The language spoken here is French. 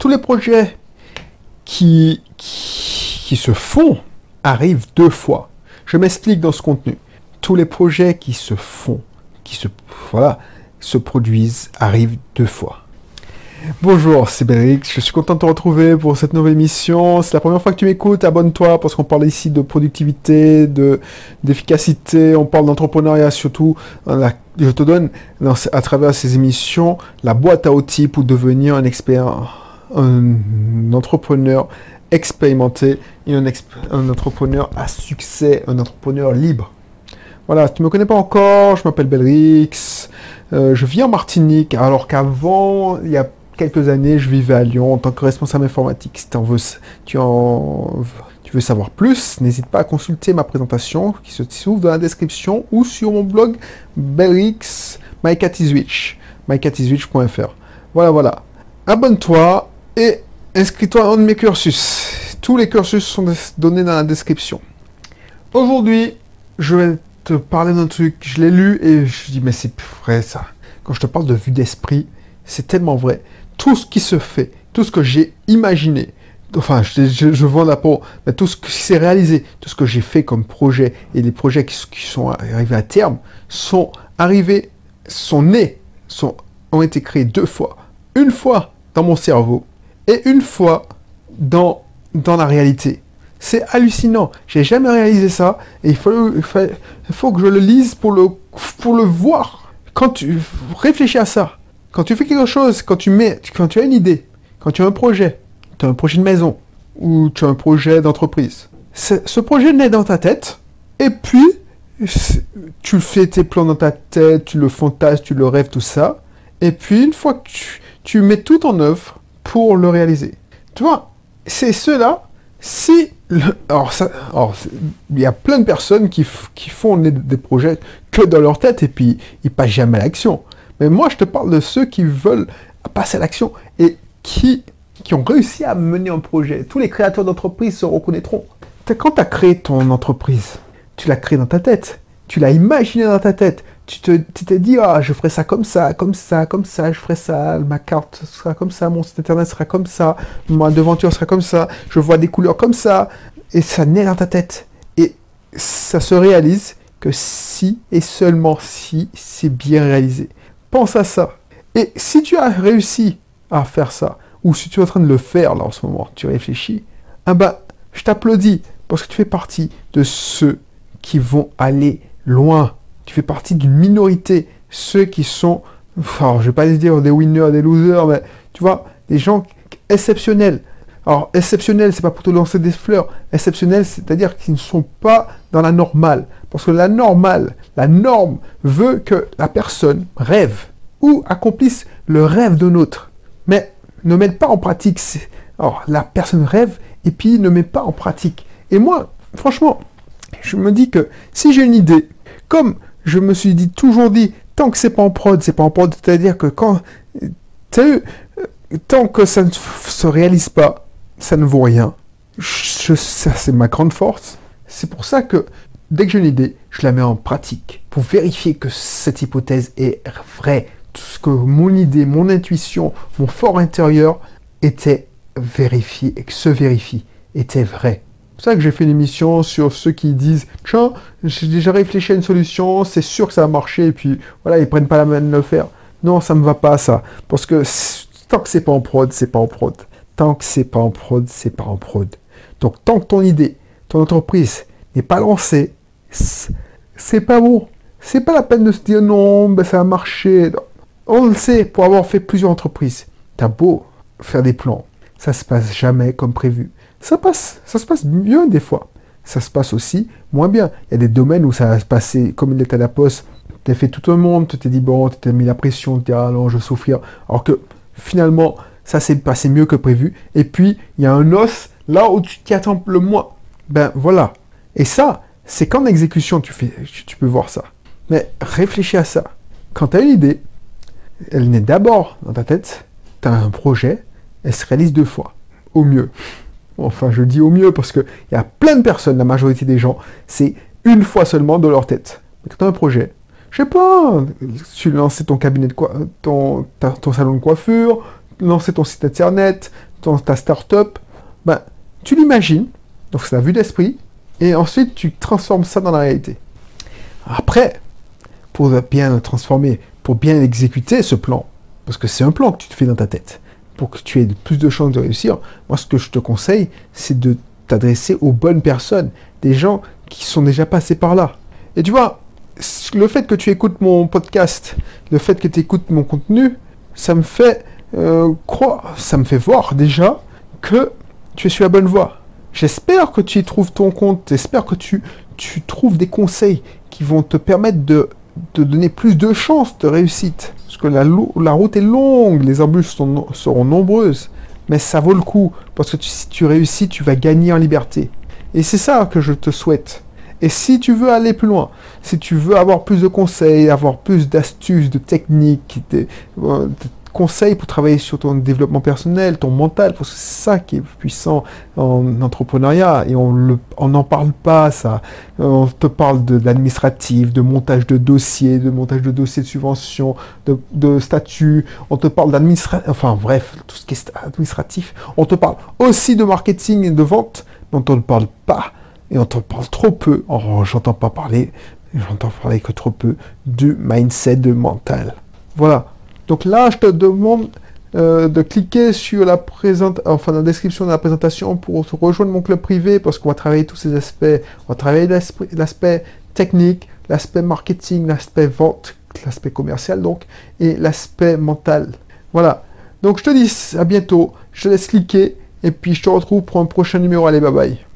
tous les projets qui, se font arrivent deux fois. Je m'explique dans ce contenu. Tous les projets qui se font, qui se, voilà, se produisent, arrivent deux fois. Bonjour, c'est Bérix, je suis content de te retrouver pour cette nouvelle émission. C'est la première fois que tu m'écoutes, abonne-toi parce qu'on parle ici de productivité, de d'efficacité, on parle d'entrepreneuriat surtout. Je te donne à travers ces émissions la boîte à outils pour devenir un expert, un entrepreneur expérimenté et un, entrepreneur à succès, un entrepreneur libre. Voilà, tu ne me connais pas encore, je m'appelle Belrix, euh, je vis en Martinique, alors qu'avant, il y a quelques années, je vivais à Lyon en tant que responsable informatique. Si en veux, tu, en, tu veux savoir plus, n'hésite pas à consulter ma présentation qui se trouve dans la description ou sur mon blog Belrix mycatiswitch, mycatiswitch.fr. Voilà, voilà. Abonne-toi et inscris-toi un de mes cursus. Tous les cursus sont donnés dans la description. Aujourd'hui, je vais te parler d'un truc. Je l'ai lu et je dis, mais c'est vrai ça. Quand je te parle de vue d'esprit, c'est tellement vrai tout ce qui se fait, tout ce que j'ai imaginé, enfin, je, je, vends la peau, mais tout ce qui s'est réalisé, tout ce que j'ai fait comme projet et les projets qui, sont arrivés à terme sont arrivés, sont nés, sont, ont été créés deux fois. Une fois dans mon cerveau et une fois dans, dans la réalité. C'est hallucinant. J'ai jamais réalisé ça et il faut, il faut, que je le lise pour le, pour le voir. Quand tu réfléchis à ça, quand tu fais quelque chose, quand tu mets, quand tu as une idée, quand tu as un projet, tu as un projet de maison ou tu as un projet d'entreprise, ce projet naît dans ta tête et puis tu fais tes plans dans ta tête, tu le fantasmes, tu le rêves, tout ça. Et puis une fois que tu, mets tout en œuvre pour le réaliser. Tu vois, c'est cela. Si alors, ça, il y a plein de personnes qui, qui font des, projets que dans leur tête et puis ils passent jamais à l'action. Mais moi, je te parle de ceux qui veulent passer à l'action et qui, qui ont réussi à mener un projet. Tous les créateurs d'entreprise se reconnaîtront. Quand tu as créé ton entreprise, tu l'as créé dans ta tête. Tu l'as imaginé dans ta tête. Tu t'es te, dit, ah, je ferai ça comme ça, comme ça, comme ça, je ferai ça, ma carte sera comme ça, mon site internet sera comme ça, ma devanture sera comme ça, je vois des couleurs comme ça, et ça naît dans ta tête. Et ça se réalise que si et seulement si c'est bien réalisé. Pense à ça. Et si tu as réussi à faire ça, ou si tu es en train de le faire là en ce moment, tu réfléchis, ah bah, je t'applaudis parce que tu fais partie de ceux qui vont aller loin. Tu fais partie d'une minorité, ceux qui sont, enfin, je vais pas dire des winners, des losers, mais tu vois, des gens exceptionnels. Alors, exceptionnel, c'est pas pour te lancer des fleurs. Exceptionnel, c'est-à-dire qu'ils ne sont pas dans la normale. Parce que la normale, la norme veut que la personne rêve ou accomplisse le rêve d'un autre. Mais ne met pas en pratique. Alors, la personne rêve et puis ne met pas en pratique. Et moi, franchement, je me dis que si j'ai une idée, comme je me suis dit, toujours dit, tant que c'est pas en prod, c'est pas en prod, c'est-à-dire que quand, tu tant que ça ne se réalise pas, ça ne vaut rien. ça, c'est ma grande force. C'est pour ça que dès que j'ai une idée, je la mets en pratique pour vérifier que cette hypothèse est vraie. Tout ce que mon idée, mon intuition, mon fort intérieur était vérifié et que se vérifie était vrai. Pour ça que j'ai fait une émission sur ceux qui disent Tiens, j'ai déjà réfléchi à une solution, c'est sûr que ça va marcher, et puis voilà, ils prennent pas la main de le faire. Non, ça me va pas ça. Parce que tant que c'est pas en prod, c'est pas en prod. Tant que c'est pas en prod, c'est pas en prod. Donc tant que ton idée, ton entreprise n'est pas lancée, c'est pas bon. C'est pas la peine de se dire non, ben ça a marché. On le sait pour avoir fait plusieurs entreprises. T'as beau faire des plans, ça se passe jamais comme prévu. Ça passe, ça se passe mieux des fois. Ça se passe aussi moins bien. Il y a des domaines où ça va se passer comme il est à la poste. T'as fait tout un monde, tu t'es dit bon, tu t'es mis la pression, tu t'es ah non, je souffrir. Alors que finalement, ça s'est passé mieux que prévu. Et puis, il y a un os là où tu t'y attends le moins. Ben voilà. Et ça, c'est qu'en exécution, tu, tu, peux voir ça. Mais réfléchis à ça. Quand tu as une idée, elle naît d'abord dans ta tête, tu as un projet, elle se réalise deux fois, au mieux. Enfin, je dis au mieux parce qu'il y a plein de personnes, la majorité des gens, c'est une fois seulement dans leur tête. Mais quand tu as un projet, je sais pas, tu lances ton cabinet de quoi, ton, ton salon de coiffure, lancer ton site internet, ta startup, ben, tu l'imagines, donc c'est la vue d'esprit, et ensuite tu transformes ça dans la réalité. Après, pour bien le transformer, pour bien exécuter ce plan, parce que c'est un plan que tu te fais dans ta tête, pour que tu aies plus de chances de réussir, moi ce que je te conseille, c'est de t'adresser aux bonnes personnes, des gens qui sont déjà passés par là. Et tu vois, le fait que tu écoutes mon podcast, le fait que tu écoutes mon contenu, ça me fait euh, croire, ça me fait voir déjà que tu es sur la bonne voie. J'espère que tu y trouves ton compte, j'espère que tu, tu trouves des conseils qui vont te permettre de te donner plus de chances de réussite. Que la, la route est longue, les embûches seront nombreuses, mais ça vaut le coup, parce que si tu réussis, tu vas gagner en liberté. Et c'est ça que je te souhaite. Et si tu veux aller plus loin, si tu veux avoir plus de conseils, avoir plus d'astuces, de techniques, euh, conseils pour travailler sur ton développement personnel, ton mental, parce que c'est ça qui est puissant en entrepreneuriat et on n'en parle pas, ça. On te parle de, l'administratif, de montage de dossiers, de montage de dossiers de subvention, de, de statut, on te parle d'administratif, enfin bref, tout ce qui est administratif. On te parle aussi de marketing et de vente, mais on ne parle pas et on t'en parle trop peu. Oh, j'entends pas parler, j'entends parler que trop peu du mindset de mental. Voilà. Donc là, je te demande euh, de cliquer sur la, présente, enfin, la description de la présentation pour rejoindre mon club privé parce qu'on va travailler tous ces aspects. On va travailler l'aspect technique, l'aspect marketing, l'aspect vente, l'aspect commercial donc, et l'aspect mental. Voilà. Donc je te dis à bientôt, je te laisse cliquer et puis je te retrouve pour un prochain numéro. Allez, bye bye.